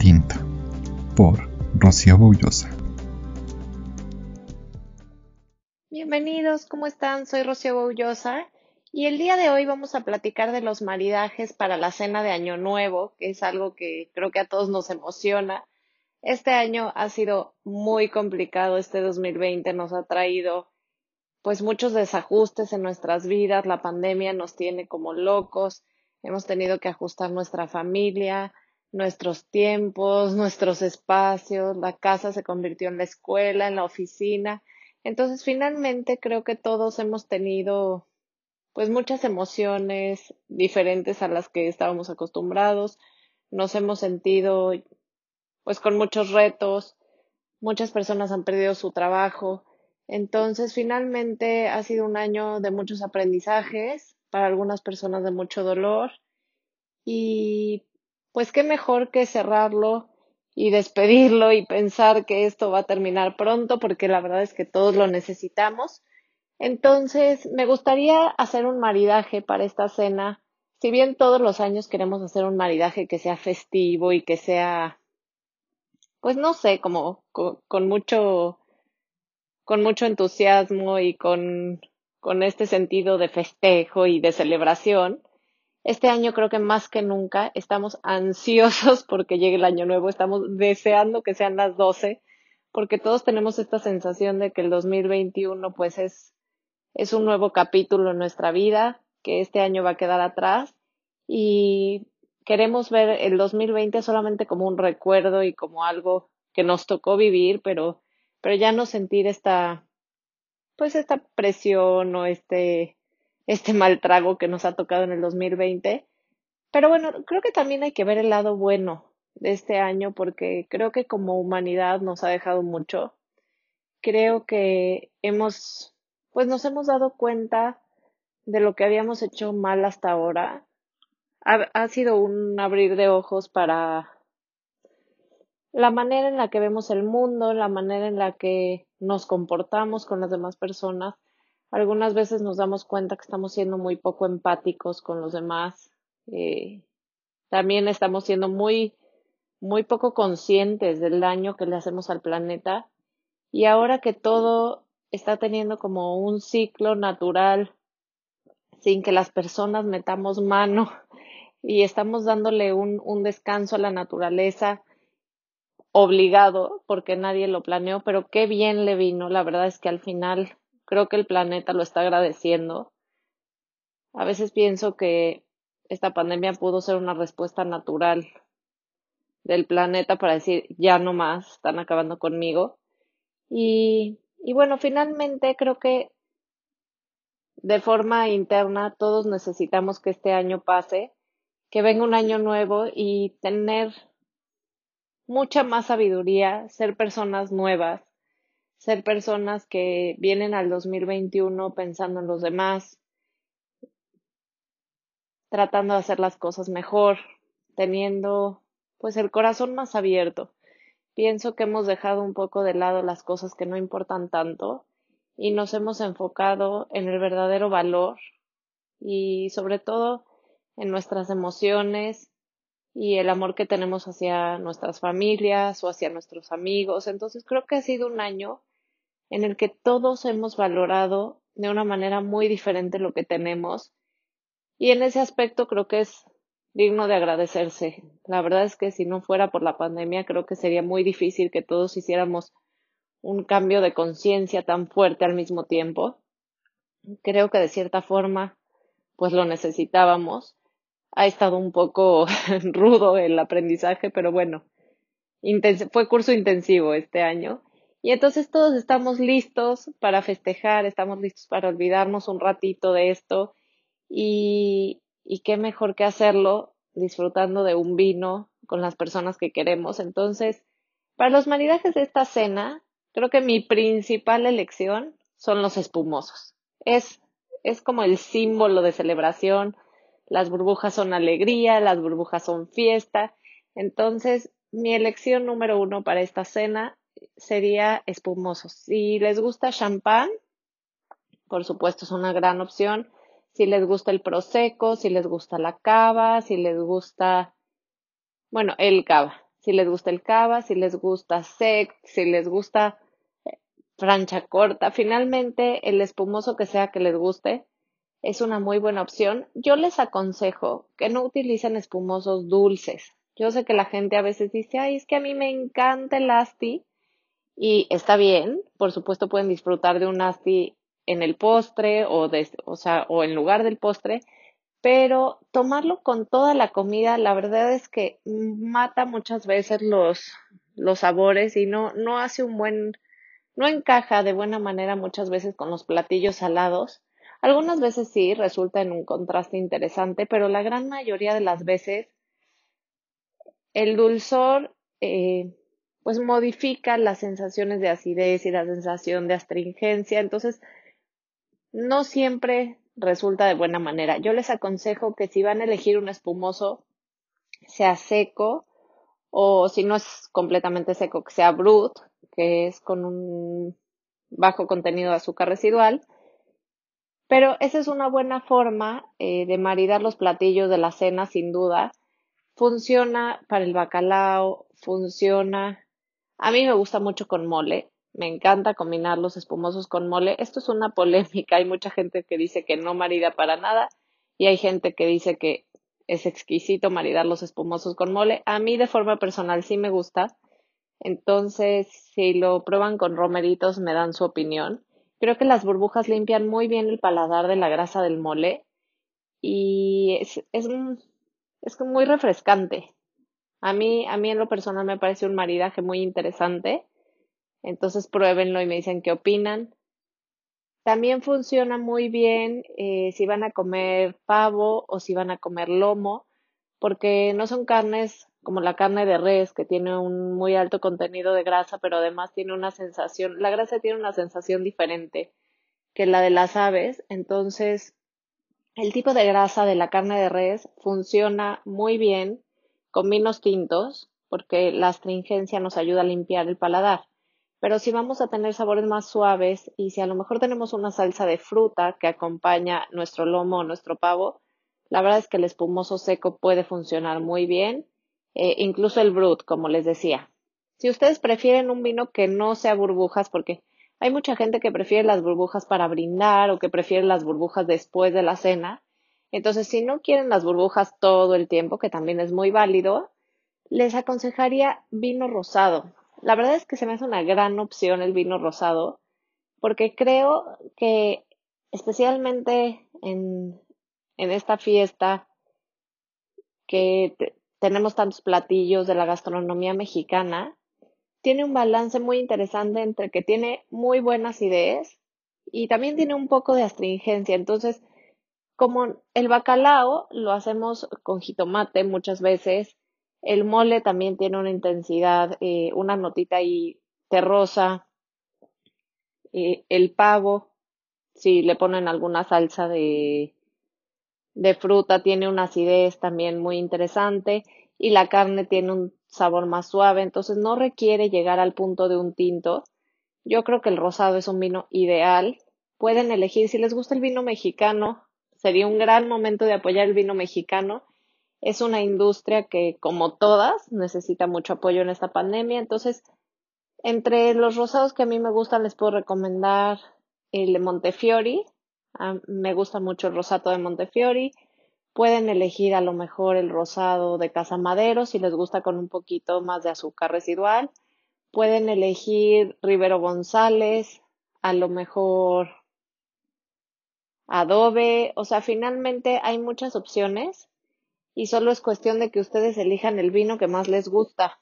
Tinto, por Rocío Boullosa. Bienvenidos, ¿cómo están? Soy Rocío Boullosa y el día de hoy vamos a platicar de los maridajes para la cena de Año Nuevo, que es algo que creo que a todos nos emociona. Este año ha sido muy complicado, este 2020 nos ha traído pues muchos desajustes en nuestras vidas, la pandemia nos tiene como locos, hemos tenido que ajustar nuestra familia, nuestros tiempos, nuestros espacios, la casa se convirtió en la escuela, en la oficina. Entonces, finalmente creo que todos hemos tenido pues muchas emociones diferentes a las que estábamos acostumbrados. Nos hemos sentido pues con muchos retos. Muchas personas han perdido su trabajo. Entonces, finalmente ha sido un año de muchos aprendizajes, para algunas personas de mucho dolor. Y pues qué mejor que cerrarlo y despedirlo y pensar que esto va a terminar pronto, porque la verdad es que todos lo necesitamos. Entonces, me gustaría hacer un maridaje para esta cena. Si bien todos los años queremos hacer un maridaje que sea festivo y que sea, pues no sé, como con, mucho, con mucho entusiasmo y con con este sentido de festejo y de celebración. Este año creo que más que nunca estamos ansiosos porque llegue el año nuevo, estamos deseando que sean las 12, porque todos tenemos esta sensación de que el 2021 pues es, es un nuevo capítulo en nuestra vida, que este año va a quedar atrás y queremos ver el 2020 solamente como un recuerdo y como algo que nos tocó vivir, pero, pero ya no sentir esta, pues esta presión o este, este mal trago que nos ha tocado en el 2020. Pero bueno, creo que también hay que ver el lado bueno de este año porque creo que como humanidad nos ha dejado mucho. Creo que hemos, pues nos hemos dado cuenta de lo que habíamos hecho mal hasta ahora. Ha, ha sido un abrir de ojos para la manera en la que vemos el mundo, la manera en la que nos comportamos con las demás personas. Algunas veces nos damos cuenta que estamos siendo muy poco empáticos con los demás. Eh, también estamos siendo muy, muy poco conscientes del daño que le hacemos al planeta. Y ahora que todo está teniendo como un ciclo natural, sin que las personas metamos mano y estamos dándole un, un descanso a la naturaleza, obligado porque nadie lo planeó, pero qué bien le vino. La verdad es que al final creo que el planeta lo está agradeciendo. A veces pienso que esta pandemia pudo ser una respuesta natural del planeta para decir ya no más, están acabando conmigo. Y, bueno, finalmente creo que de forma interna todos necesitamos que este año pase, que venga un año nuevo y tener mucha más sabiduría, ser personas nuevas, ser personas que vienen al 2021 pensando en los demás, tratando de hacer las cosas mejor, teniendo pues el corazón más abierto. Pienso que hemos dejado un poco de lado las cosas que no importan tanto y nos hemos enfocado en el verdadero valor y sobre todo en nuestras emociones y el amor que tenemos hacia nuestras familias o hacia nuestros amigos. Entonces creo que ha sido un año en el que todos hemos valorado de una manera muy diferente lo que tenemos y en ese aspecto creo que es digno de agradecerse. La verdad es que si no fuera por la pandemia creo que sería muy difícil que todos hiciéramos un cambio de conciencia tan fuerte al mismo tiempo. Creo que de cierta forma pues lo necesitábamos ha estado un poco rudo el aprendizaje, pero bueno, fue curso intensivo este año. Y entonces todos estamos listos para festejar, estamos listos para olvidarnos un ratito de esto y, y qué mejor que hacerlo disfrutando de un vino con las personas que queremos. Entonces, para los maridajes de esta cena, creo que mi principal elección son los espumosos. Es, es como el símbolo de celebración, las burbujas son alegría, las burbujas son fiesta. Entonces, mi elección número uno para esta cena sería espumosos. Si les gusta champán, por supuesto es una gran opción. Si les gusta el prosecco, si les gusta la cava, si les gusta bueno, el cava. Si les gusta el cava, si les gusta sec, si les gusta eh, francha corta. Finalmente, el espumoso que sea que les guste es una muy buena opción. Yo les aconsejo que no utilicen espumosos dulces. Yo sé que la gente a veces dice, ay, es que a mí me encanta el asti y está bien, por supuesto pueden disfrutar de un asti en el postre o, de, o, sea, o en lugar del postre, pero tomarlo con toda la comida, la verdad es que mata muchas veces los, los sabores y no, no hace un buen, no encaja de buena manera muchas veces con los platillos salados. Algunas veces sí resulta en un contraste interesante, pero la gran mayoría de las veces el dulzor eh, pues modifica las sensaciones de acidez y la sensación de astringencia. Entonces, no siempre resulta de buena manera. Yo les aconsejo que si van a elegir un espumoso, sea seco o si no es completamente seco, que sea brut, que es con un bajo contenido de azúcar residual. Pero esa es una buena forma eh, de maridar los platillos de la cena, sin duda. Funciona para el bacalao, funciona. A mí me gusta mucho con mole. Me encanta combinar los espumosos con mole. Esto es una polémica. Hay mucha gente que dice que no marida para nada y hay gente que dice que es exquisito maridar los espumosos con mole. A mí de forma personal sí me gusta. Entonces, si lo prueban con romeritos, me dan su opinión. Creo que las burbujas limpian muy bien el paladar de la grasa del mole y es, es, es muy refrescante. A mí, a mí en lo personal me parece un maridaje muy interesante entonces pruébenlo y me dicen qué opinan. También funciona muy bien eh, si van a comer pavo o si van a comer lomo, porque no son carnes como la carne de res, que tiene un muy alto contenido de grasa, pero además tiene una sensación, la grasa tiene una sensación diferente que la de las aves. Entonces, el tipo de grasa de la carne de res funciona muy bien con vinos tintos, porque la astringencia nos ayuda a limpiar el paladar. Pero si vamos a tener sabores más suaves y si a lo mejor tenemos una salsa de fruta que acompaña nuestro lomo o nuestro pavo, la verdad es que el espumoso seco puede funcionar muy bien, eh, incluso el brut, como les decía. Si ustedes prefieren un vino que no sea burbujas, porque hay mucha gente que prefiere las burbujas para brindar o que prefiere las burbujas después de la cena. Entonces, si no quieren las burbujas todo el tiempo, que también es muy válido, les aconsejaría vino rosado. La verdad es que se me hace una gran opción el vino rosado, porque creo que especialmente en, en esta fiesta que tenemos tantos platillos de la gastronomía mexicana, tiene un balance muy interesante entre que tiene muy buenas ideas y también tiene un poco de astringencia. Entonces, como el bacalao lo hacemos con jitomate muchas veces, el mole también tiene una intensidad, eh, una notita ahí terrosa. Eh, el pavo, si le ponen alguna salsa de, de fruta, tiene una acidez también muy interesante y la carne tiene un sabor más suave, entonces no requiere llegar al punto de un tinto. Yo creo que el rosado es un vino ideal. Pueden elegir, si les gusta el vino mexicano, sería un gran momento de apoyar el vino mexicano es una industria que, como todas, necesita mucho apoyo en esta pandemia. Entonces, entre los rosados que a mí me gustan, les puedo recomendar el de Montefiori. me gusta mucho el rosato de Montefiori. Pueden elegir a lo mejor el rosado de Casa Madero si les gusta con un poquito más de azúcar residual. Pueden elegir Rivero González, a lo mejor Adobe. O sea, finalmente hay muchas opciones y solo es cuestión de que ustedes elijan el vino que más les gusta.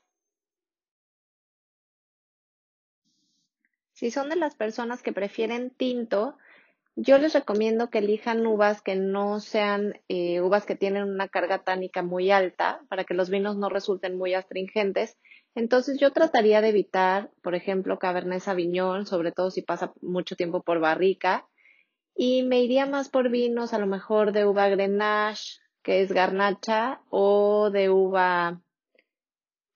Si son de las personas que prefieren tinto, yo les recomiendo que elijan uvas que no sean eh, uvas que tienen una carga tánica muy alta para que los vinos no resulten muy astringentes. Entonces yo trataría de evitar, por ejemplo, Cabernet Sauvignon, sobre todo si pasa mucho tiempo por barrica, y me iría más por vinos a lo mejor de uva Grenache, que es garnacha, o de uva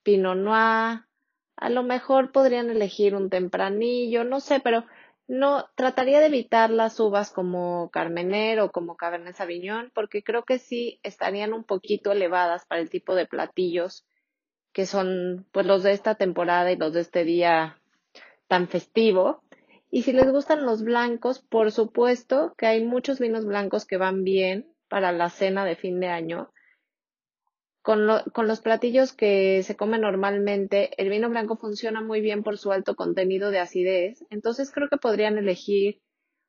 pinot noir. A lo mejor podrían elegir un tempranillo, no sé, pero no trataría de evitar las uvas como Carmener o como Cabernet Sauvignon, porque creo que sí estarían un poquito elevadas para el tipo de platillos que son pues los de esta temporada y los de este día tan festivo. Y si les gustan los blancos, por supuesto que hay muchos vinos blancos que van bien para la cena de fin de año. Con, los platillos que se comen normalmente, el vino blanco funciona muy bien por su alto contenido de acidez. Entonces creo que podrían elegir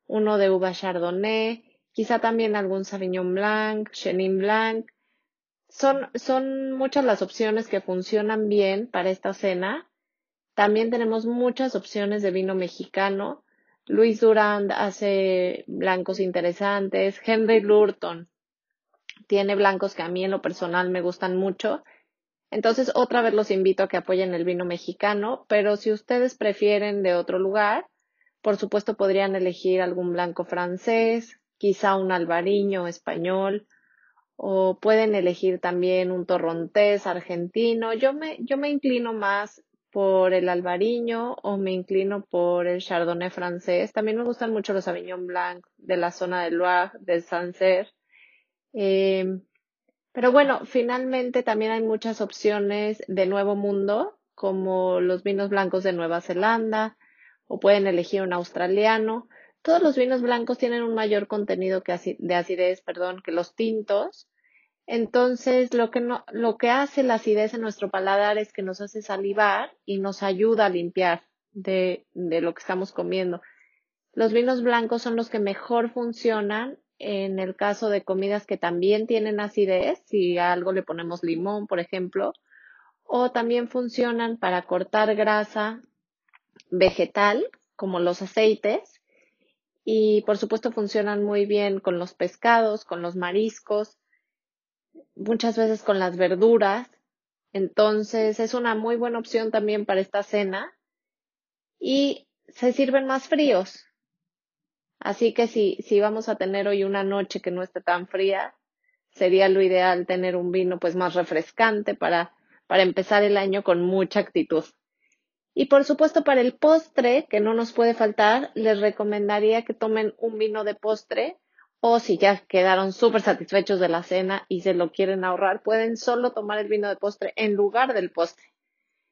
uno de uva chardonnay, quizá también algún sauvignon blanc, chenin blanc. Son, son muchas las opciones que funcionan bien para esta cena. También tenemos muchas opciones de vino mexicano. Luis Durand hace blancos interesantes. Henry Lurton tiene blancos que a mí en lo personal me gustan mucho. Entonces, otra vez los invito a que apoyen el vino mexicano, pero si ustedes prefieren de otro lugar, por supuesto podrían elegir algún blanco francés, quizá un albariño español, o pueden elegir también un torrontés argentino. Yo me, yo me inclino más por el albariño o me inclino por el chardonnay francés. También me gustan mucho los Sauvignon Blanc de la zona del Loire, de Sancerre. Eh, pero bueno, finalmente también hay muchas opciones de Nuevo Mundo, como los vinos blancos de Nueva Zelanda, o pueden elegir un australiano. Todos los vinos blancos tienen un mayor contenido de acidez, perdón, que los tintos. Entonces, lo que, no, lo que hace la acidez en nuestro paladar es que nos hace salivar y nos ayuda a limpiar de, de lo que estamos comiendo. Los vinos blancos son los que mejor funcionan en el caso de comidas que también tienen acidez, si a algo le ponemos limón, por ejemplo, o también funcionan para cortar grasa vegetal, como los aceites, y por supuesto funcionan muy bien con los pescados, con los mariscos, muchas veces con las verduras. Entonces es una muy buena opción también para esta cena y se sirven más fríos. Así que si, si vamos a tener hoy una noche que no esté tan fría, sería lo ideal tener un vino pues más refrescante para, para empezar el año con mucha actitud. Y por supuesto, para el postre, que no nos puede faltar, les recomendaría que tomen un vino de postre o si ya quedaron súper satisfechos de la cena y se lo quieren ahorrar, pueden solo tomar el vino de postre en lugar del postre.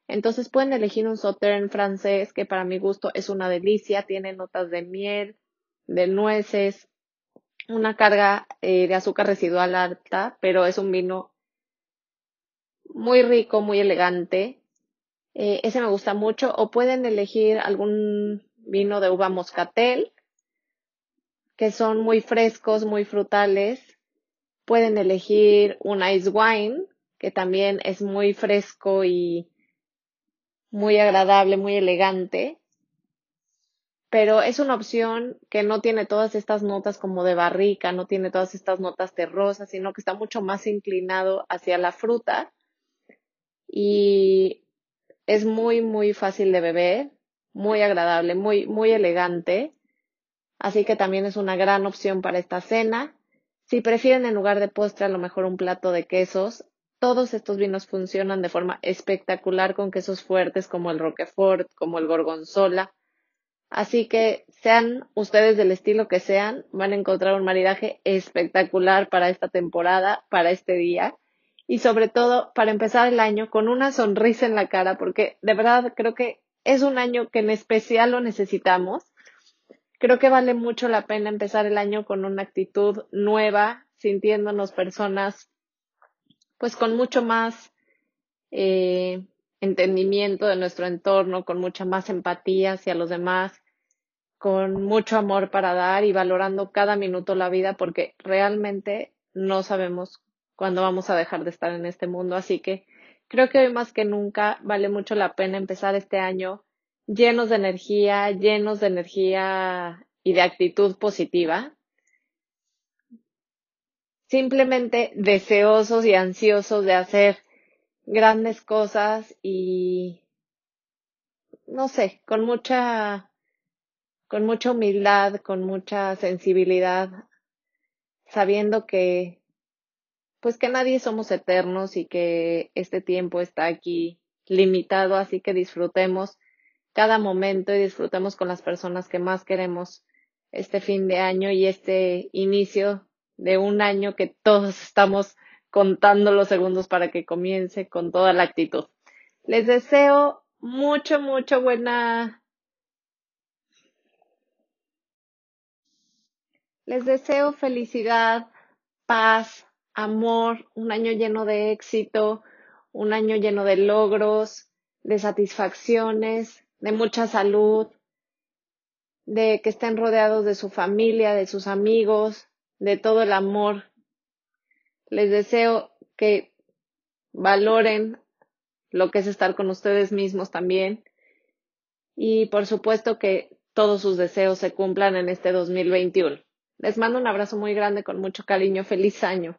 Entonces pueden elegir un sauterne francés que para mi gusto es una delicia, tiene notas de miel, de nueces, una carga eh, de azúcar residual alta, pero es un vino muy rico, muy elegante eh, ese me gusta mucho. O pueden elegir algún vino de uva moscatel, que son muy frescos, muy frutales. Pueden elegir un ice wine, que también es muy fresco y muy agradable, muy elegante. Pero es una opción que no tiene todas estas notas como de barrica, no tiene todas estas notas terrosas, sino que está mucho más inclinado hacia la fruta. Y es muy, muy fácil de beber, muy agradable, muy, muy elegante. Así que también es una gran opción para esta cena. Si prefieren en lugar de postre a lo mejor un plato de quesos, todos estos vinos funcionan de forma espectacular con quesos fuertes como el Roquefort, como el Gorgonzola. Así que sean ustedes del estilo que sean, van a encontrar un maridaje espectacular para esta temporada, para este día y sobre todo para empezar el año con una sonrisa en la cara, porque de verdad creo que es un año que en especial lo necesitamos. Creo que vale mucho la pena empezar el año con una actitud nueva, sintiéndonos personas pues con mucho más eh, entendimiento de nuestro entorno, con mucha más empatía hacia los demás, con mucho amor para dar y valorando cada minuto la vida porque realmente no sabemos cuando vamos a dejar de estar en este mundo. Así que creo que hoy más que nunca vale mucho la pena empezar este año llenos de energía, llenos de energía y de actitud positiva. Simplemente deseosos y ansiosos de hacer grandes cosas y no sé, con mucha con mucha humildad, con mucha sensibilidad, sabiendo que pues que nadie somos eternos y que este tiempo está aquí limitado, así que disfrutemos cada momento y disfrutemos con las personas que más queremos este fin de año y este inicio de un año que todos estamos contando los segundos para que comience con toda la actitud. Les deseo mucho, mucho buena. Les deseo felicidad, paz, amor, un año lleno de éxito, un año lleno de logros, de satisfacciones, de mucha salud, de que estén rodeados de su familia, de sus amigos, de todo el amor. Les deseo que valoren lo que es estar con ustedes mismos también. Y por supuesto que todos sus deseos se cumplan en este 2021. Les mando un abrazo muy grande con mucho cariño. Feliz año.